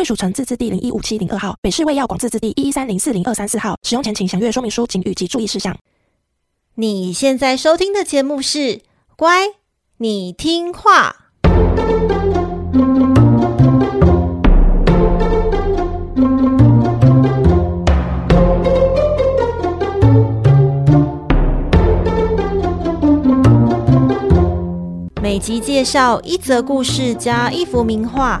贵属城自治地零一五七零二号，北市卫药广自治地一一三零四零二三四号。使用前请详阅说明书、请及注意事项。你现在收听的节目是《乖，你听话》。每集介绍一则故事加一幅名画，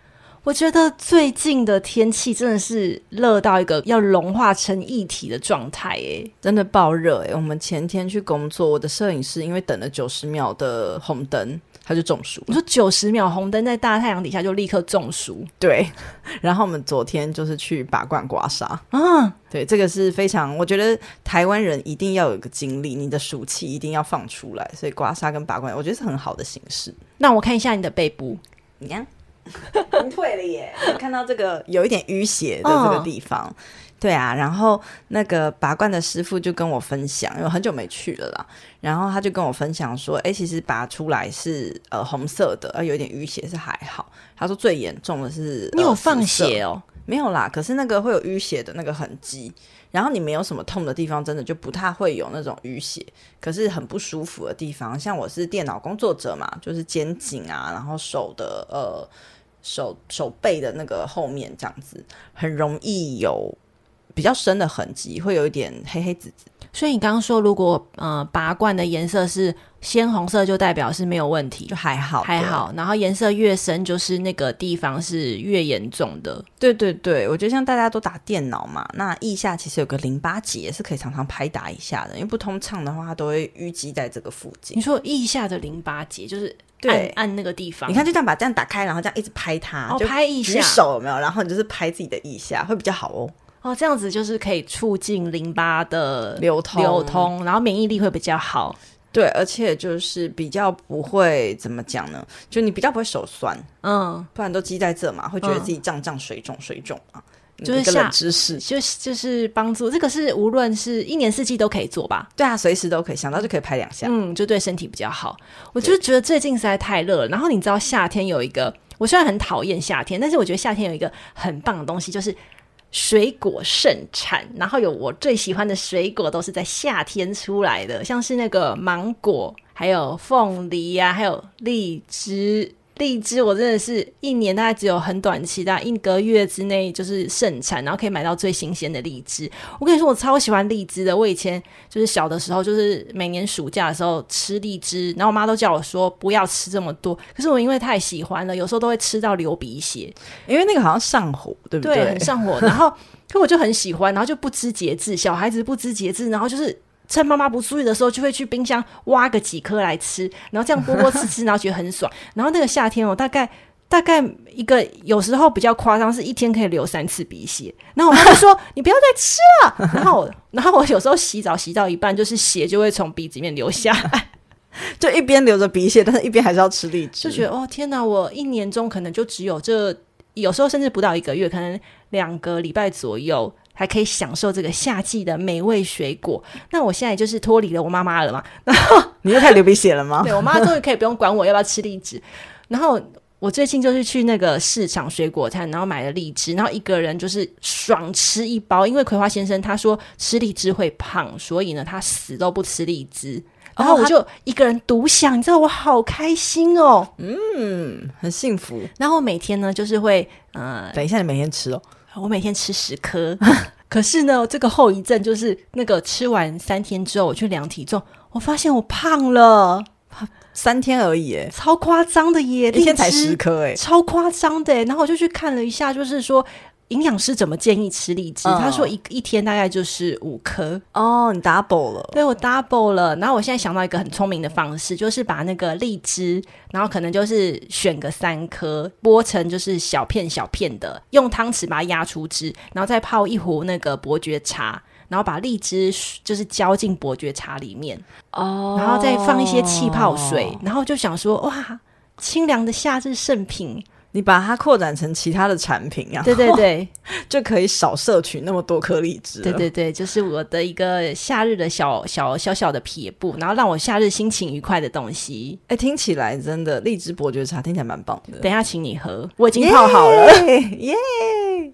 我觉得最近的天气真的是热到一个要融化成一体的状态，诶，真的爆热诶。我们前天去工作，我的摄影师因为等了九十秒的红灯，他就中暑。你说九十秒红灯在大太阳底下就立刻中暑？对。然后我们昨天就是去拔罐刮痧啊，对，这个是非常，我觉得台湾人一定要有一个经历，你的暑气一定要放出来，所以刮痧跟拔罐，我觉得是很好的形式。那我看一下你的背部，你看。你退了耶！你看到这个有一点淤血的这个地方，哦、对啊。然后那个拔罐的师傅就跟我分享，因为很久没去了啦。然后他就跟我分享说：“哎，其实拔出来是呃红色的，呃有一点淤血是还好。”他说最严重的是你有放血哦？没有啦，可是那个会有淤血的那个痕迹。然后你没有什么痛的地方，真的就不太会有那种淤血。可是很不舒服的地方，像我是电脑工作者嘛，就是肩颈啊，然后手的呃。手手背的那个后面这样子，很容易有比较深的痕迹，会有一点黑黑紫紫。所以你刚刚说，如果呃拔罐的颜色是鲜红色，就代表是没有问题，就还好还好。然后颜色越深，就是那个地方是越严重的。对对对，我觉得像大家都打电脑嘛，那腋下其实有个淋巴结是可以常常拍打一下的，因为不通畅的话，它都会淤积在这个附近。你说腋下的淋巴结就是？对，按那个地方，你看，就这样把这样打开，然后这样一直拍它，哦，拍腋下，举手有没有？然后你就是拍自己的腋下，会比较好哦。哦，这样子就是可以促进淋巴的流通，流通，然后免疫力会比较好。对，而且就是比较不会怎么讲呢？就你比较不会手酸，嗯，不然都积在这嘛，会觉得自己胀胀水肿水肿啊。就是下知识，就是就是帮助这个是无论是一年四季都可以做吧？对啊，随时都可以想到就可以拍两下，嗯，就对身体比较好。我就觉得最近实在太热了，然后你知道夏天有一个，我虽然很讨厌夏天，但是我觉得夏天有一个很棒的东西，就是水果盛产，然后有我最喜欢的水果都是在夏天出来的，像是那个芒果，还有凤梨呀、啊，还有荔枝。荔枝我真的是一年大概只有很短期，大概一个月之内就是盛产，然后可以买到最新鲜的荔枝。我跟你说，我超喜欢荔枝的。我以前就是小的时候，就是每年暑假的时候吃荔枝，然后我妈都叫我说不要吃这么多。可是我因为太喜欢了，有时候都会吃到流鼻血，因为那个好像上火，对不对？对，很上火。然后，可我就很喜欢，然后就不知节制，小孩子不知节制，然后就是。趁妈妈不注意的时候，就会去冰箱挖个几颗来吃，然后这样剥剥吃吃，然后觉得很爽。然后那个夏天哦，大概大概一个有时候比较夸张，是一天可以流三次鼻血。然后我妈就说：“ 你不要再吃了。”然后，然后我有时候洗澡洗到一半，就是血就会从鼻子里面流下来，就一边流着鼻血，但是一边还是要吃荔枝，就觉得哦天哪！我一年中可能就只有这，有时候甚至不到一个月，可能两个礼拜左右。还可以享受这个夏季的美味水果。那我现在就是脱离了我妈妈了嘛，然 后你又开始流鼻血了吗？对，我妈终于可以不用管我要不要吃荔枝。然后我最近就是去那个市场水果摊，然后买了荔枝，然后一个人就是爽吃一包。因为葵花先生他说吃荔枝会胖，所以呢他死都不吃荔枝。然后我就一个人独享，你知道我好开心哦，嗯，很幸福。然后每天呢就是会，呃，等一下你每天吃哦。我每天吃十颗，可是呢，这个后遗症就是那个吃完三天之后，我去量体重，我发现我胖了，三天而已，超夸张的耶，一天才十颗，哎，超夸张的。然后我就去看了一下，就是说。营养师怎么建议吃荔枝？嗯、他说一一天大概就是五颗哦，你 double 了，对，我 double 了。然后我现在想到一个很聪明的方式，就是把那个荔枝，然后可能就是选个三颗，剥成就是小片小片的，用汤匙把它压出汁，然后再泡一壶那个伯爵茶，然后把荔枝就是浇进伯爵茶里面哦，然后再放一些气泡水，然后就想说哇，清凉的夏日圣品。你把它扩展成其他的产品啊，对对对，就可以少摄取那么多颗荔枝。对对对，就是我的一个夏日的小小小小的撇步，然后让我夏日心情愉快的东西。哎，听起来真的荔枝伯爵茶听起来蛮棒的。等一下请你喝，我已经泡好了，耶，yeah! yeah!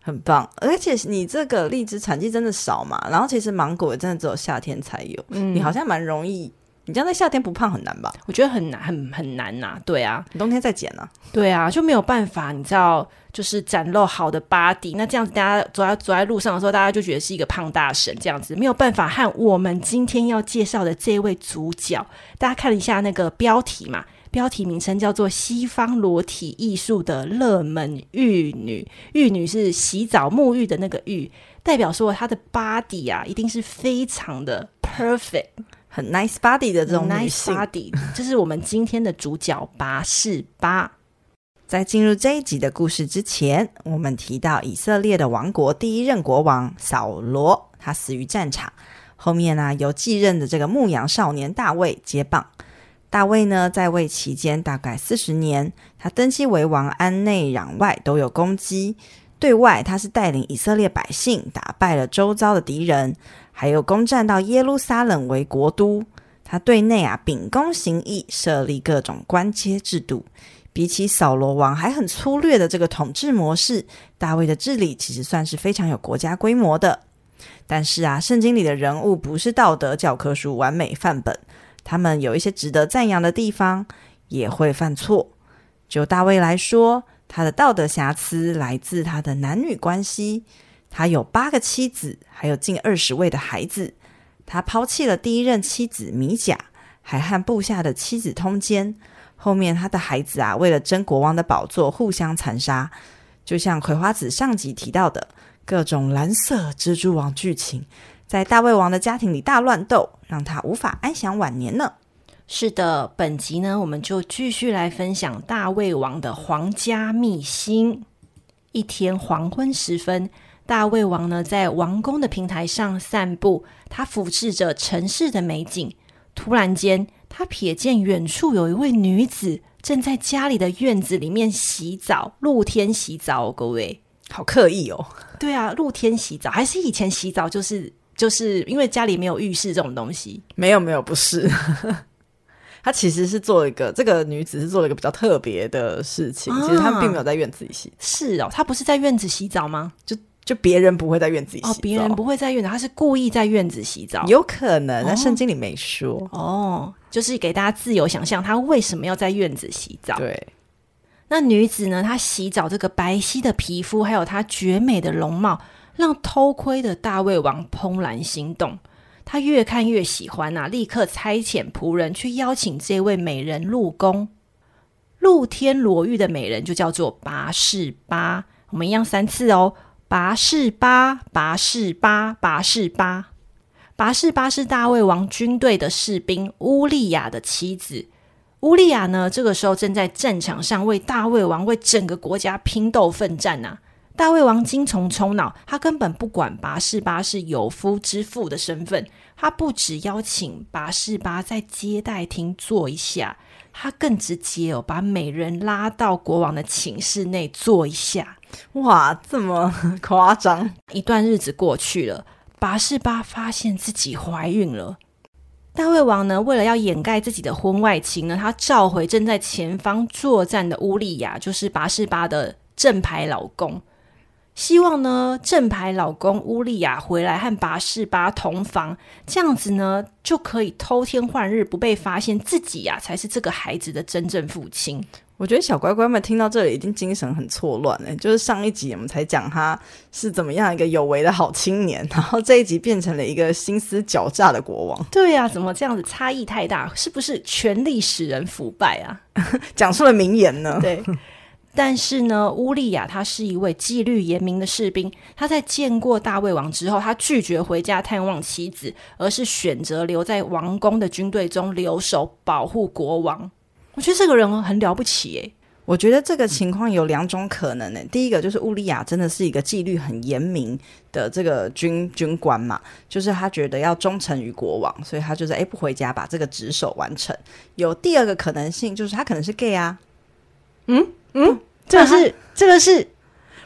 很棒。而且你这个荔枝产季真的少嘛，然后其实芒果也真的只有夏天才有，嗯，你好像蛮容易。你这样在夏天不胖很难吧？我觉得很难，很很难呐、啊。对啊，你冬天再减呢、啊？对啊，就没有办法。你知道，就是展露好的 body，那这样子大家走在走在路上的时候，大家就觉得是一个胖大神这样子，没有办法和我们今天要介绍的这位主角。大家看一下那个标题嘛，标题名称叫做“西方裸体艺术的热门玉女”，玉女是洗澡沐浴的那个浴，代表说她的 body 啊，一定是非常的 perfect。很 nice body 的这种女性 nice body，这是我们今天的主角拔示巴。在进入这一集的故事之前，我们提到以色列的王国第一任国王扫罗，他死于战场。后面呢、啊，由继任的这个牧羊少年大卫接棒。大卫呢，在位期间大概四十年，他登基为王，安内攘外都有功绩。对外，他是带领以色列百姓打败了周遭的敌人。还有攻占到耶路撒冷为国都，他对内啊秉公行义，设立各种官阶制度。比起扫罗王还很粗略的这个统治模式，大卫的治理其实算是非常有国家规模的。但是啊，圣经里的人物不是道德教科书完美范本，他们有一些值得赞扬的地方，也会犯错。就大卫来说，他的道德瑕疵来自他的男女关系。他有八个妻子，还有近二十位的孩子。他抛弃了第一任妻子米甲，还和部下的妻子通奸。后面他的孩子啊，为了争国王的宝座，互相残杀。就像葵花子上集提到的各种蓝色蜘蛛网剧情，在大胃王的家庭里大乱斗，让他无法安享晚年呢。是的，本集呢，我们就继续来分享大胃王的皇家秘辛。一天黄昏时分。大胃王呢，在王宫的平台上散步，他俯视着城市的美景。突然间，他瞥见远处有一位女子正在家里的院子里面洗澡，露天洗澡。各位，好刻意哦。对啊，露天洗澡，还是以前洗澡就是就是因为家里没有浴室这种东西？没有，没有，不是。他其实是做一个，这个女子是做了一个比较特别的事情。啊、其实他并没有在院子里洗。是哦，她不是在院子洗澡吗？就。就别人不会在院子里洗澡，哦，别人不会在院子，他是故意在院子洗澡，有可能，那圣经里没说哦，就是给大家自由想象，他为什么要在院子洗澡？对，那女子呢？她洗澡这个白皙的皮肤，还有她绝美的容貌，让偷窥的大胃王怦然心动，他越看越喜欢啊，立刻差遣仆人去邀请这位美人入宫。露天裸浴的美人就叫做拔示巴，我们一样三次哦。拔士巴，拔士巴，拔士巴，拔士巴是大卫王军队的士兵乌利亚的妻子。乌利亚呢，这个时候正在战场上为大卫王、为整个国家拼斗奋战呐、大卫王精虫冲脑，他根本不管拔士巴是有夫之妇的身份，他不只邀请拔士巴在接待厅坐一下，他更直接哦，把美人拉到国王的寝室内坐一下。哇，这么夸张！一段日子过去了，拔士巴发现自己怀孕了。大卫王呢，为了要掩盖自己的婚外情呢，他召回正在前方作战的乌利亚，就是拔士巴的正牌老公，希望呢正牌老公乌利亚回来和拔士巴同房，这样子呢就可以偷天换日，不被发现自己呀、才是这个孩子的真正父亲。我觉得小乖乖们听到这里已经精神很错乱了。就是上一集我们才讲他是怎么样一个有为的好青年，然后这一集变成了一个心思狡诈的国王。对呀、啊，怎么这样子差异太大？是不是权力使人腐败啊？讲出了名言呢。对，但是呢，乌利亚他是一位纪律严明的士兵。他在见过大卫王之后，他拒绝回家探望妻子，而是选择留在王宫的军队中留守，保护国王。我觉得这个人很了不起诶。我觉得这个情况有两种可能呢。第一个就是乌利亚真的是一个纪律很严明的这个军军官嘛，就是他觉得要忠诚于国王，所以他就是诶不回家把这个职守完成。有第二个可能性就是他可能是 gay 啊，嗯嗯，这个是这个是。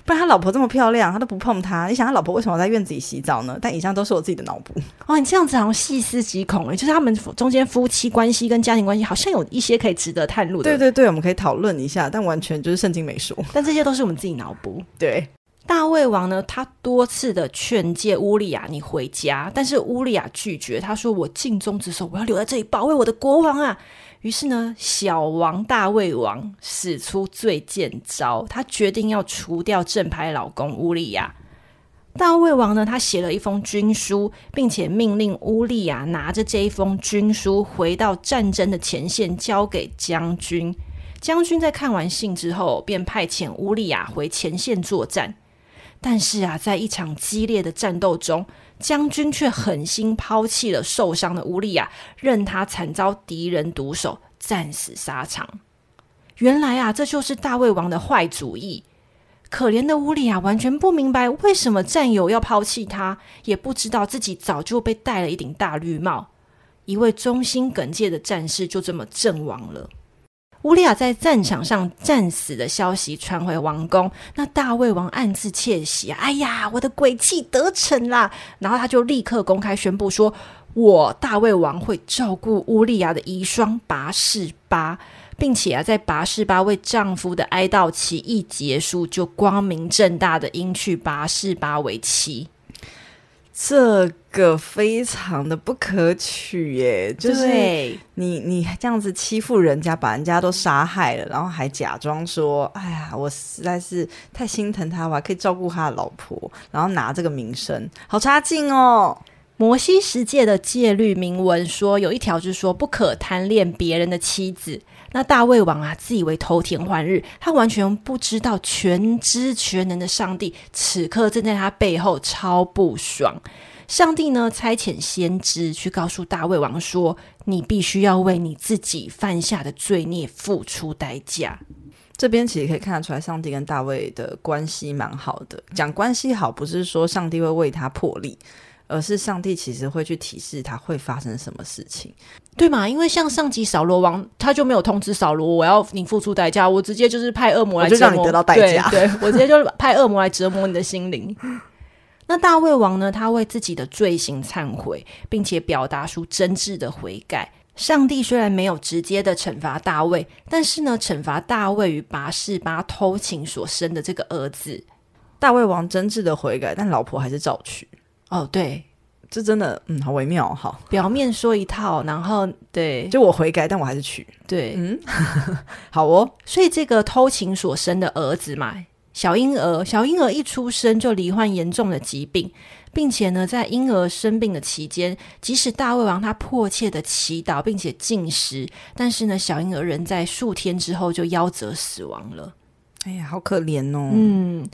不然他老婆这么漂亮，他都不碰他。你想他老婆为什么在院子里洗澡呢？但以上都是我自己的脑补。哦，你这样子好像细思极恐诶，就是他们中间夫妻关系跟家庭关系好像有一些可以值得探路的。对对对，我们可以讨论一下，但完全就是圣经没说。但这些都是我们自己脑补。对，大卫王呢，他多次的劝诫乌利亚你回家，但是乌利亚拒绝，他说：“我尽忠职守，我要留在这里保卫我的国王啊。”于是呢，小王大卫王使出最贱招，他决定要除掉正牌老公乌利亚。大卫王呢，他写了一封军书，并且命令乌利亚拿着这一封军书回到战争的前线，交给将军。将军在看完信之后，便派遣乌利亚回前线作战。但是啊，在一场激烈的战斗中，将军却狠心抛弃了受伤的乌利亚，任他惨遭敌人毒手，战死沙场。原来啊，这就是大胃王的坏主意。可怜的乌利亚完全不明白为什么战友要抛弃他，也不知道自己早就被戴了一顶大绿帽。一位忠心耿介的战士就这么阵亡了。乌利亚在战场上战死的消息传回王宫，那大卫王暗自窃喜，哎呀，我的诡计得逞啦！然后他就立刻公开宣布说：“我大卫王会照顾乌利亚的遗孀拔示巴，并且啊，在拔示巴为丈夫的哀悼期一结束，就光明正大的迎娶拔示巴为妻。”这个非常的不可取耶，就是你你这样子欺负人家，把人家都杀害了，然后还假装说：“哎呀，我实在是太心疼他，我还可以照顾他的老婆。”然后拿这个名声，好差劲哦。摩西十诫的戒律明文说，有一条就是说不可贪恋别人的妻子。那大卫王啊，自以为偷天换日，他完全不知道全知全能的上帝此刻正在他背后超不爽。上帝呢，差遣先知去告诉大卫王说：“你必须要为你自己犯下的罪孽付出代价。”这边其实可以看得出来，上帝跟大卫的关系蛮好的。讲关系好，不是说上帝会为他破例。而是上帝其实会去提示他会发生什么事情，对吗？因为像上级扫罗王，他就没有通知扫罗，我要你付出代价，我直接就是派恶魔来折磨，就让你得到代价。对，对我直接就派恶魔来折磨你的心灵。那大卫王呢？他为自己的罪行忏悔，并且表达出真挚的悔改。上帝虽然没有直接的惩罚大卫，但是呢，惩罚大卫与拔示巴偷情所生的这个儿子。大卫王真挚的悔改，但老婆还是照娶。哦，对，这真的，嗯，好微妙，好。表面说一套，然后对，就我悔改，但我还是娶。对，嗯，好哦。所以这个偷情所生的儿子嘛，小婴儿，小婴儿一出生就罹患严重的疾病，并且呢，在婴儿生病的期间，即使大胃王他迫切的祈祷，并且进食，但是呢，小婴儿人在数天之后就夭折死亡了。哎呀，好可怜哦。嗯，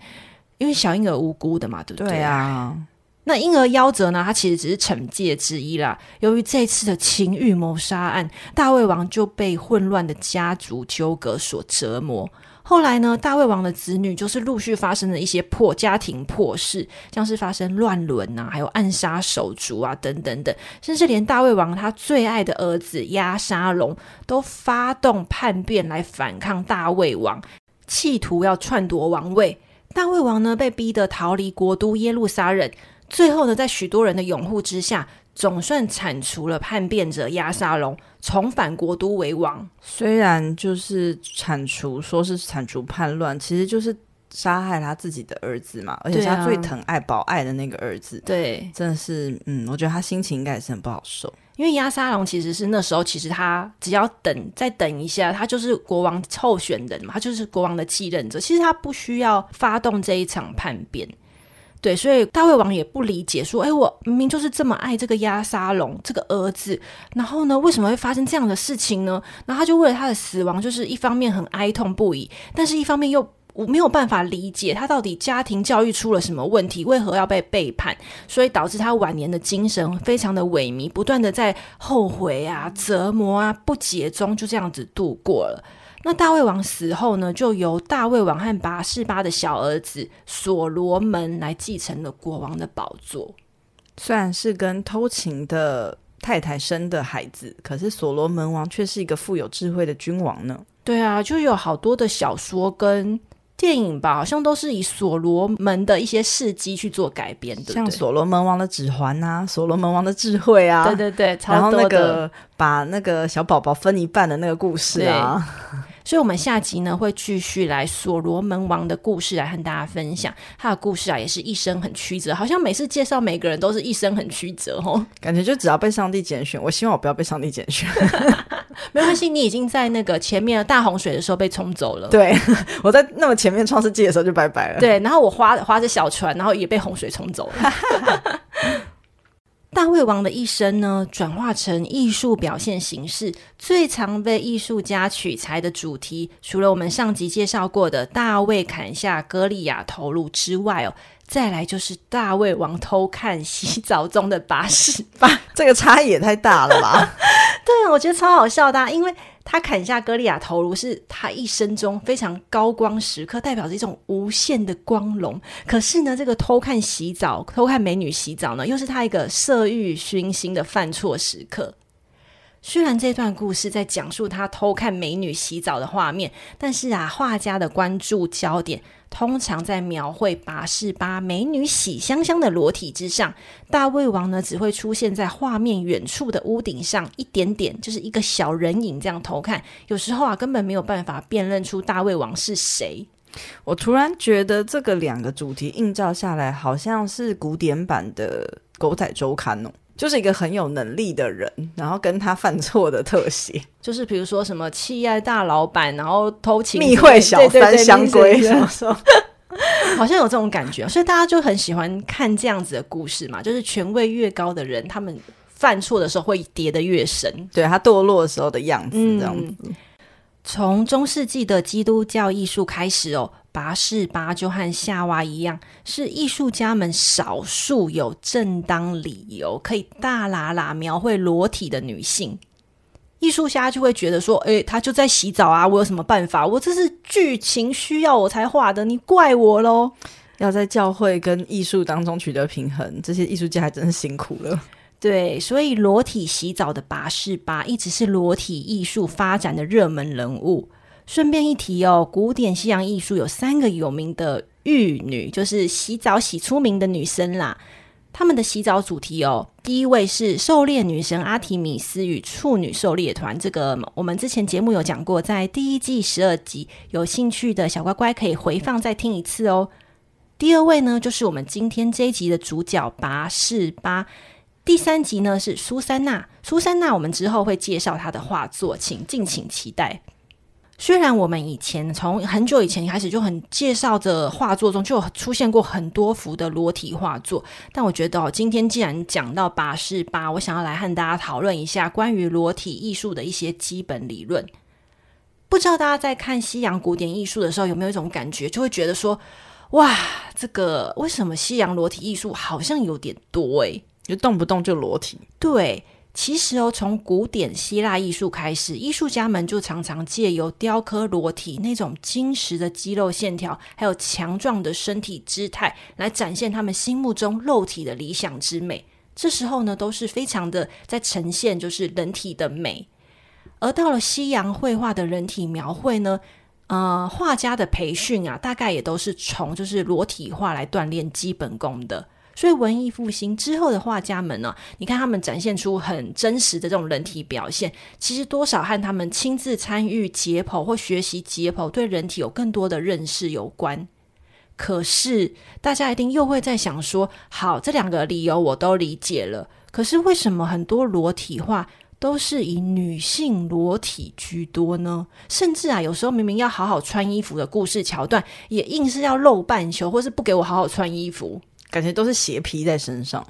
因为小婴儿无辜的嘛，对不对？对啊。那婴儿夭折呢？他其实只是惩戒之一啦。由于这次的情欲谋杀案，大卫王就被混乱的家族纠葛所折磨。后来呢，大卫王的子女就是陆续发生了一些破家庭破事，像是发生乱伦啊，还有暗杀手足啊，等等等，甚至连大卫王他最爱的儿子押沙龙都发动叛变来反抗大卫王，企图要篡夺王位。大卫王呢，被逼得逃离国都耶路撒冷。最后呢，在许多人的拥护之下，总算铲除了叛变者押沙龙，重返国都为王。虽然就是铲除，说是铲除叛乱，其实就是杀害他自己的儿子嘛，而且是他最疼爱、保爱的那个儿子。对，真的是，嗯，我觉得他心情应该也是很不好受。因为亚沙龙其实是那时候，其实他只要等再等一下，他就是国王候选人嘛，他就是国王的继任者。其实他不需要发动这一场叛变。对，所以大卫王也不理解，说：“哎，我明明就是这么爱这个押沙龙这个儿子，然后呢，为什么会发生这样的事情呢？”然后他就为了他的死亡，就是一方面很哀痛不已，但是一方面又我没有办法理解他到底家庭教育出了什么问题，为何要被背叛，所以导致他晚年的精神非常的萎靡，不断的在后悔啊、折磨啊、不解中就这样子度过了。那大卫王死后呢，就由大卫王和拔示巴的小儿子所罗门来继承了国王的宝座。虽然是跟偷情的太太生的孩子，可是所罗门王却是一个富有智慧的君王呢。对啊，就有好多的小说跟电影吧，好像都是以所罗门的一些事迹去做改编的，像所罗门王的指环啊，所罗门王的智慧啊，对对对，然后那个把那个小宝宝分一半的那个故事啊。所以，我们下集呢会继续来所罗门王的故事来和大家分享。他的故事啊，也是一生很曲折，好像每次介绍每个人都是一生很曲折哦。感觉就只要被上帝拣选，我希望我不要被上帝拣选。没关系，你已经在那个前面的大洪水的时候被冲走了。对，我在那么前面创世纪的时候就拜拜了。对，然后我划划着小船，然后也被洪水冲走了。大胃王的一生呢，转化成艺术表现形式，最常被艺术家取材的主题，除了我们上集介绍过的大卫砍下歌利亚头颅之外哦，再来就是大胃王偷看洗澡中的巴士吧，这个差异也太大了吧？对啊，我觉得超好笑的啊，因为。他砍下歌利亚头颅，是他一生中非常高光时刻，代表着一种无限的光荣。可是呢，这个偷看洗澡、偷看美女洗澡呢，又是他一个色欲熏心的犯错时刻。虽然这段故事在讲述他偷看美女洗澡的画面，但是啊，画家的关注焦点通常在描绘拔示巴美女喜香香的裸体之上。大胃王呢，只会出现在画面远处的屋顶上一点点，就是一个小人影这样偷看。有时候啊，根本没有办法辨认出大胃王是谁。我突然觉得这个两个主题映照下来，好像是古典版的《狗仔周刊》哦。就是一个很有能力的人，然后跟他犯错的特写，就是比如说什么企业大老板，然后偷情密会小三相归，好像有这种感觉，所以大家就很喜欢看这样子的故事嘛。就是权位越高的人，他们犯错的时候会跌得越深，对他堕落的时候的样子，这样子。嗯从中世纪的基督教艺术开始哦，拔士巴就和夏娃一样，是艺术家们少数有正当理由可以大喇喇描绘裸体的女性。艺术家就会觉得说：“诶，她就在洗澡啊，我有什么办法？我这是剧情需要我才画的，你怪我喽？”要在教会跟艺术当中取得平衡，这些艺术家还真是辛苦了。对，所以裸体洗澡的拔士巴一直是裸体艺术发展的热门人物。顺便一提哦，古典西洋艺术有三个有名的玉女，就是洗澡洗出名的女生啦。她们的洗澡主题哦，第一位是狩猎女神阿提米斯与处女狩猎团，这个我们之前节目有讲过，在第一季十二集，有兴趣的小乖乖可以回放再听一次哦。第二位呢，就是我们今天这一集的主角拔士巴。第三集呢是苏珊娜，苏珊娜我们之后会介绍她的画作，请敬请期待。虽然我们以前从很久以前开始就很介绍的画作中就出现过很多幅的裸体画作，但我觉得哦，今天既然讲到拔示巴，我想要来和大家讨论一下关于裸体艺术的一些基本理论。不知道大家在看西洋古典艺术的时候有没有一种感觉，就会觉得说，哇，这个为什么西洋裸体艺术好像有点多诶？就动不动就裸体。对，其实哦，从古典希腊艺术开始，艺术家们就常常借由雕刻裸体那种精实的肌肉线条，还有强壮的身体姿态，来展现他们心目中肉体的理想之美。这时候呢，都是非常的在呈现就是人体的美。而到了西洋绘画的人体描绘呢，呃，画家的培训啊，大概也都是从就是裸体画来锻炼基本功的。所以文艺复兴之后的画家们呢，你看他们展现出很真实的这种人体表现，其实多少和他们亲自参与解剖或学习解剖，对人体有更多的认识有关。可是大家一定又会在想说：好，这两个理由我都理解了，可是为什么很多裸体画都是以女性裸体居多呢？甚至啊，有时候明明要好好穿衣服的故事桥段，也硬是要露半球，或是不给我好好穿衣服，感觉都是斜披在身上。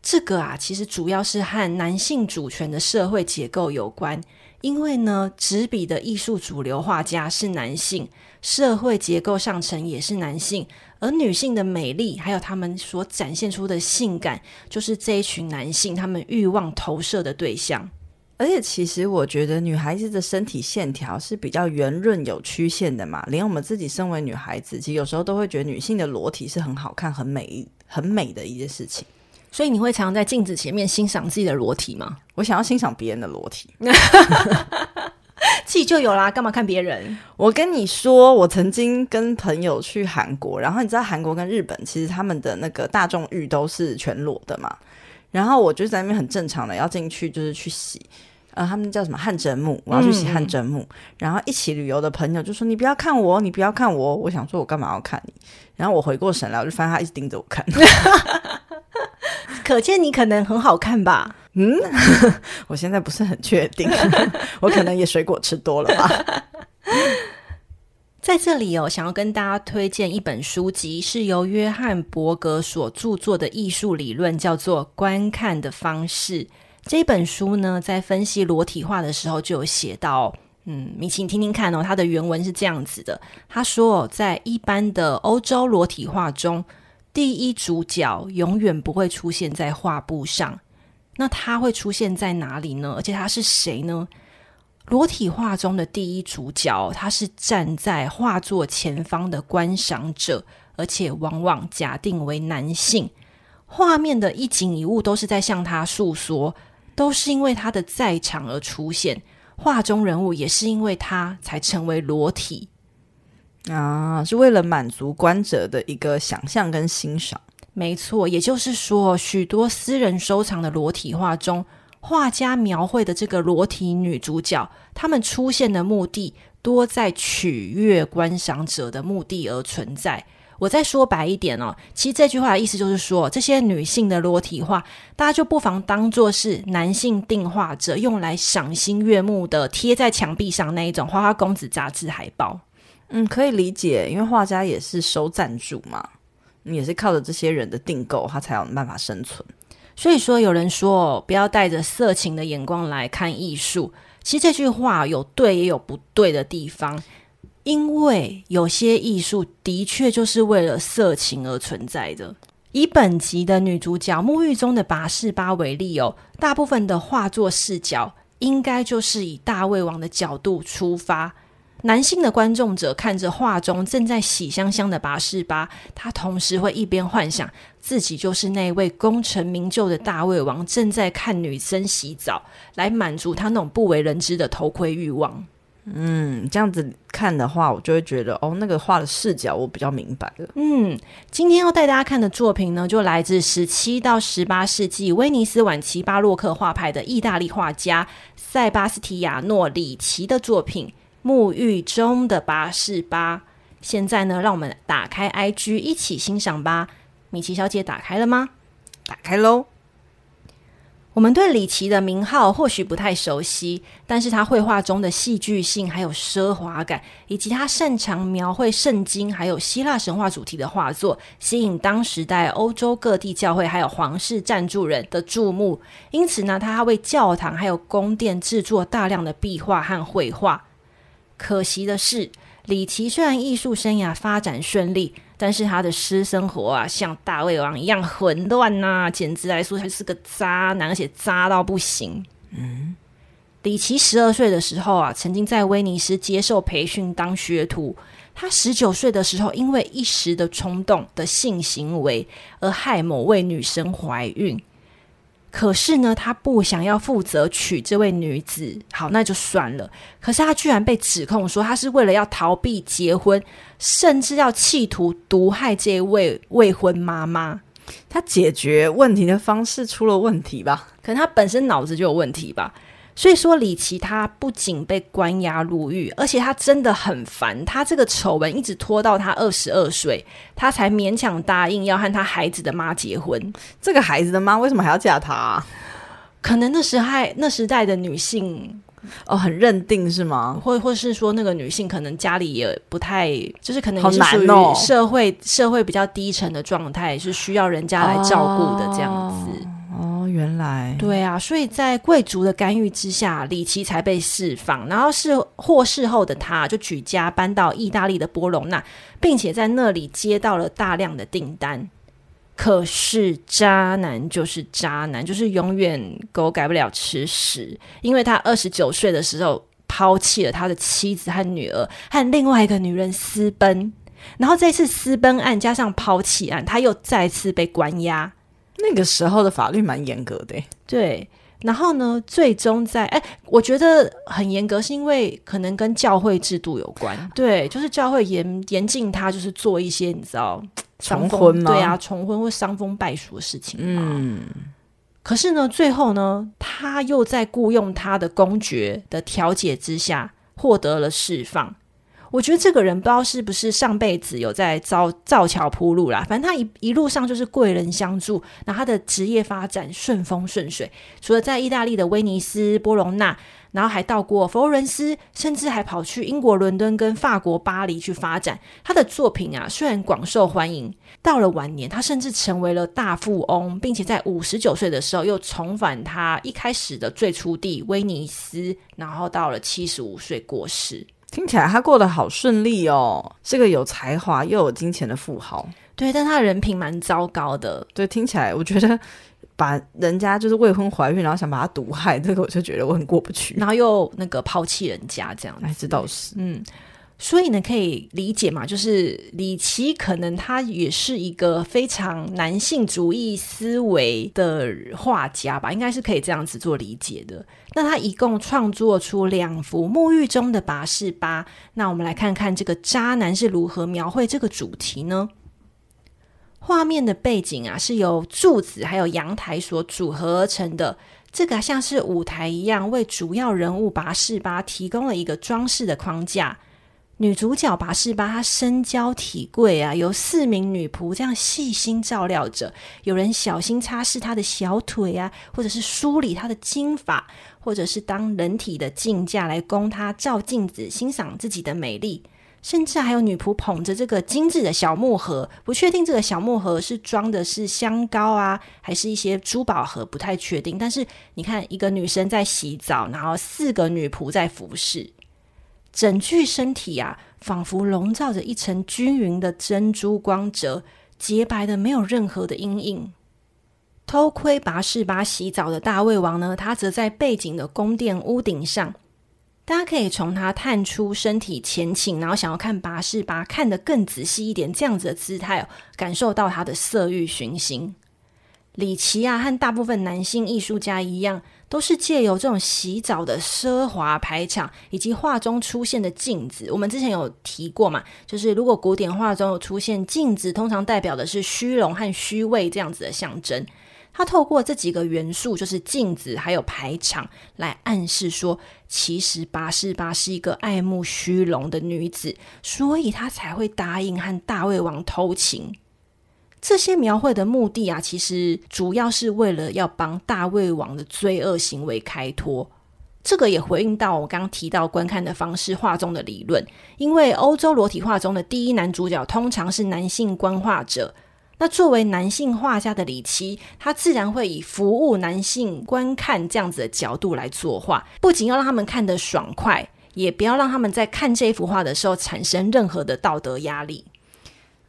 这个啊，其实主要是和男性主权的社会结构有关。因为呢，执笔的艺术主流画家是男性，社会结构上层也是男性，而女性的美丽，还有他们所展现出的性感，就是这一群男性他们欲望投射的对象。而且，其实我觉得女孩子的身体线条是比较圆润有曲线的嘛，连我们自己身为女孩子，其实有时候都会觉得女性的裸体是很好看、很美、很美的一件事情。所以你会常常在镜子前面欣赏自己的裸体吗？我想要欣赏别人的裸体，自己就有啦，干嘛看别人？我跟你说，我曾经跟朋友去韩国，然后你知道韩国跟日本其实他们的那个大众浴都是全裸的嘛，然后我就在那边很正常的要进去，就是去洗，呃，他们叫什么汗蒸木，我要去洗汗蒸木，嗯、然后一起旅游的朋友就说：“你不要看我，你不要看我。”我想说，我干嘛要看你？然后我回过神来，我就发现他一直盯着我看。可见你可能很好看吧？嗯，我现在不是很确定，我可能也水果吃多了吧。在这里哦，想要跟大家推荐一本书籍，是由约翰伯格所著作的艺术理论，叫做《观看的方式》。这本书呢，在分析裸体画的时候就有写到，嗯，米奇，你听听看哦，它的原文是这样子的：他说，在一般的欧洲裸体画中。第一主角永远不会出现在画布上，那他会出现在哪里呢？而且他是谁呢？裸体画中的第一主角，他是站在画作前方的观赏者，而且往往假定为男性。画面的一景一物都是在向他诉说，都是因为他的在场而出现。画中人物也是因为他才成为裸体。啊，是为了满足观者的一个想象跟欣赏。没错，也就是说，许多私人收藏的裸体画中，画家描绘的这个裸体女主角，他们出现的目的多在取悦观赏者的目的而存在。我再说白一点哦，其实这句话的意思就是说，这些女性的裸体画，大家就不妨当做是男性定画者用来赏心悦目的贴在墙壁上那一种花花公子杂志海报。嗯，可以理解，因为画家也是收赞助嘛，也是靠着这些人的订购，他才有办法生存。所以说，有人说不要带着色情的眼光来看艺术，其实这句话有对也有不对的地方，因为有些艺术的确就是为了色情而存在的。以本集的女主角沐浴中的拔士巴为例哦，大部分的画作视角应该就是以大胃王的角度出发。男性的观众者看着画中正在洗香香的拔士巴，他同时会一边幻想自己就是那位功成名就的大胃王，正在看女生洗澡，来满足他那种不为人知的偷窥欲望。嗯，这样子看的话，我就会觉得哦，那个画的视角我比较明白了。嗯，今天要带大家看的作品呢，就来自十七到十八世纪威尼斯晚期巴洛克画派的意大利画家塞巴斯提亚诺·里奇的作品。沐浴中的巴士巴，现在呢，让我们打开 IG 一起欣赏吧。米奇小姐打开了吗？打开喽。我们对里奇的名号或许不太熟悉，但是他绘画中的戏剧性，还有奢华感，以及他擅长描绘圣经还有希腊神话主题的画作，吸引当时代欧洲各地教会还有皇室赞助人的注目。因此呢，他为教堂还有宫殿制作大量的壁画和绘画。可惜的是，里奇虽然艺术生涯发展顺利，但是他的私生活啊，像大胃王一样混乱呐、简直来说他是个渣男，而且渣到不行。嗯，李奇十二岁的时候啊，曾经在威尼斯接受培训当学徒。他十九岁的时候，因为一时的冲动的性行为，而害某位女生怀孕。可是呢，他不想要负责娶这位女子，好，那就算了。可是他居然被指控说，他是为了要逃避结婚，甚至要企图毒害这位未婚妈妈。他解决问题的方式出了问题吧？可能他本身脑子就有问题吧。所以说，李琦他不仅被关押入狱，而且他真的很烦。他这个丑闻一直拖到他二十二岁，他才勉强答应要和他孩子的妈结婚。这个孩子的妈为什么还要嫁他啊？可能那时代那时代的女性哦，很认定是吗？或或是说那个女性可能家里也不太，就是可能也是属于社会、哦、社会比较低层的状态，是需要人家来照顾的这样子。哦原来对啊，所以在贵族的干预之下，李琦才被释放。然后是获释后的他，就举家搬到意大利的波隆纳，并且在那里接到了大量的订单。可是渣男就是渣男，就是永远狗改不了吃屎。因为他二十九岁的时候抛弃了他的妻子和女儿，和另外一个女人私奔。然后这次私奔案加上抛弃案，他又再次被关押。那个时候的法律蛮严格的，对。然后呢，最终在哎，我觉得很严格，是因为可能跟教会制度有关。对，就是教会严严禁他，就是做一些你知道 重婚吗？对啊，重婚或伤风败俗的事情。嗯。可是呢，最后呢，他又在雇佣他的公爵的调解之下获得了释放。我觉得这个人不知道是不是上辈子有在造造桥铺路啦，反正他一一路上就是贵人相助，那他的职业发展顺风顺水。除了在意大利的威尼斯、波隆纳，然后还到过佛罗伦斯，甚至还跑去英国伦敦跟法国巴黎去发展。他的作品啊，虽然广受欢迎，到了晚年，他甚至成为了大富翁，并且在五十九岁的时候又重返他一开始的最初地威尼斯，然后到了七十五岁过世。听起来他过得好顺利哦，是个有才华又有金钱的富豪。对，但他人品蛮糟糕的。对，听起来我觉得把人家就是未婚怀孕，然后想把他毒害，这个我就觉得我很过不去。然后又那个抛弃人家这样子，哎，这倒是，嗯。所以呢，可以理解嘛，就是李琦可能他也是一个非常男性主义思维的画家吧，应该是可以这样子做理解的。那他一共创作出两幅沐浴中的拔士巴，那我们来看看这个渣男是如何描绘这个主题呢？画面的背景啊，是由柱子还有阳台所组合而成的，这个像是舞台一样，为主要人物拔士巴提供了一个装饰的框架。女主角拔示巴，她身娇体贵啊，有四名女仆这样细心照料着。有人小心擦拭她的小腿啊，或者是梳理她的金发，或者是当人体的镜架来供她照镜子欣赏自己的美丽。甚至还有女仆捧着这个精致的小木盒，不确定这个小木盒是装的是香膏啊，还是一些珠宝盒，不太确定。但是你看，一个女生在洗澡，然后四个女仆在服侍。整具身体啊，仿佛笼罩着一层均匀的珍珠光泽，洁白的没有任何的阴影。偷窥拔士巴洗澡的大卫王呢，他则在背景的宫殿屋顶上，大家可以从他探出身体前倾，然后想要看拔士巴看得更仔细一点，这样子的姿态，感受到他的色欲熏心。李琦啊，和大部分男性艺术家一样。都是借由这种洗澡的奢华排场，以及画中出现的镜子。我们之前有提过嘛，就是如果古典画中有出现镜子，通常代表的是虚荣和虚伪这样子的象征。他透过这几个元素，就是镜子还有排场，来暗示说，其实拔示巴是一个爱慕虚荣的女子，所以她才会答应和大胃王偷情。这些描绘的目的啊，其实主要是为了要帮大卫王的罪恶行为开脱。这个也回应到我刚刚提到观看的方式画中的理论，因为欧洲裸体画中的第一男主角通常是男性观画者。那作为男性画家的李七，他自然会以服务男性观看这样子的角度来作画，不仅要让他们看得爽快，也不要让他们在看这幅画的时候产生任何的道德压力。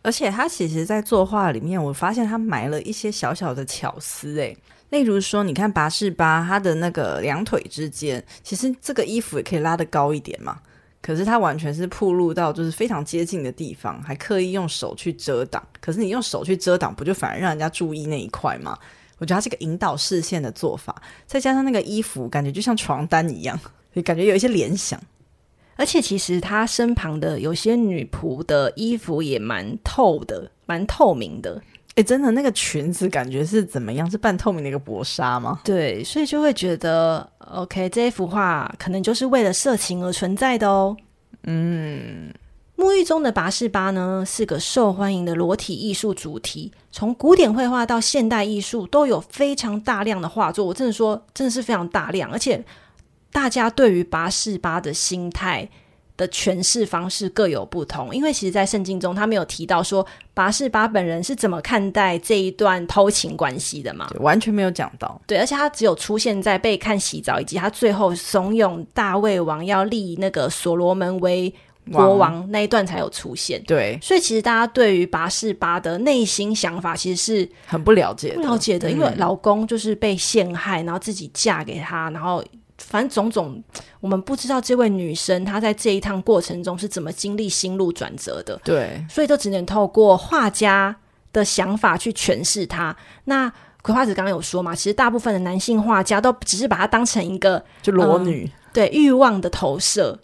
而且他其实，在作画里面，我发现他埋了一些小小的巧思，诶，例如说，你看拔士巴他的那个两腿之间，其实这个衣服也可以拉得高一点嘛，可是他完全是暴露到就是非常接近的地方，还刻意用手去遮挡。可是你用手去遮挡，不就反而让人家注意那一块吗？我觉得他是个引导视线的做法，再加上那个衣服，感觉就像床单一样，就感觉有一些联想。而且其实他身旁的有些女仆的衣服也蛮透的，蛮透明的。哎，真的，那个裙子感觉是怎么样？是半透明的一个薄纱吗？对，所以就会觉得，OK，这一幅画可能就是为了色情而存在的哦。嗯，沐浴中的拔士巴呢，是个受欢迎的裸体艺术主题，从古典绘画到现代艺术都有非常大量的画作。我真的说，真的是非常大量，而且大家对于拔示巴的心态。的诠释方式各有不同，因为其实，在圣经中，他没有提到说拔示巴本人是怎么看待这一段偷情关系的嘛？完全没有讲到。对，而且他只有出现在被看洗澡，以及他最后怂恿大卫王要立那个所罗门为国王王那一段才有出现。对，所以其实大家对于拔士巴的内心想法其实是很不了解，不了解的，因为老公就是被陷害，然后自己嫁给他，然后。反正种种，我们不知道这位女生她在这一趟过程中是怎么经历心路转折的。对，所以都只能透过画家的想法去诠释她。那葵花子刚刚有说嘛，其实大部分的男性画家都只是把她当成一个就裸女，嗯、对欲望的投射。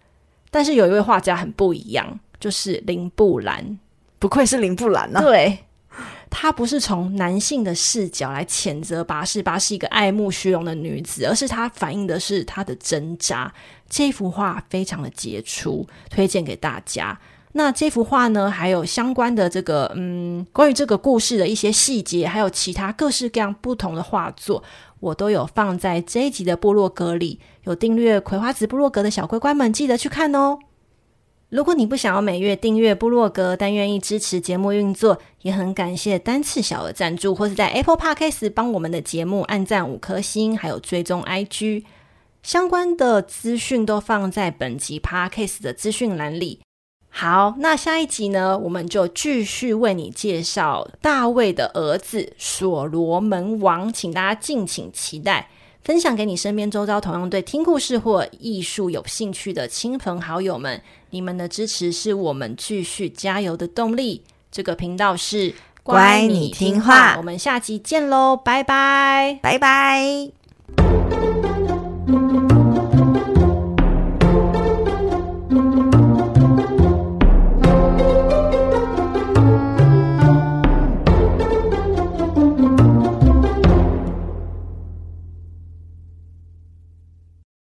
但是有一位画家很不一样，就是林布兰。不愧是林布兰呢、啊。对。他不是从男性的视角来谴责拔示巴是一个爱慕虚荣的女子，而是他反映的是她的挣扎。这幅画非常的杰出，推荐给大家。那这幅画呢，还有相关的这个嗯，关于这个故事的一些细节，还有其他各式各样不同的画作，我都有放在这一集的部落格里。有订阅葵花子部落格的小乖乖们，记得去看哦。如果你不想要每月订阅部落格，但愿意支持节目运作，也很感谢单次小额赞助，或是在 Apple Podcast 帮我们的节目按赞五颗星，还有追踪 IG 相关的资讯都放在本集 Podcast 的资讯栏里。好，那下一集呢，我们就继续为你介绍大卫的儿子所罗门王，请大家敬请期待。分享给你身边周遭同样对听故事或艺术有兴趣的亲朋好友们，你们的支持是我们继续加油的动力。这个频道是乖，你听话，我们下集见喽，拜拜，拜拜。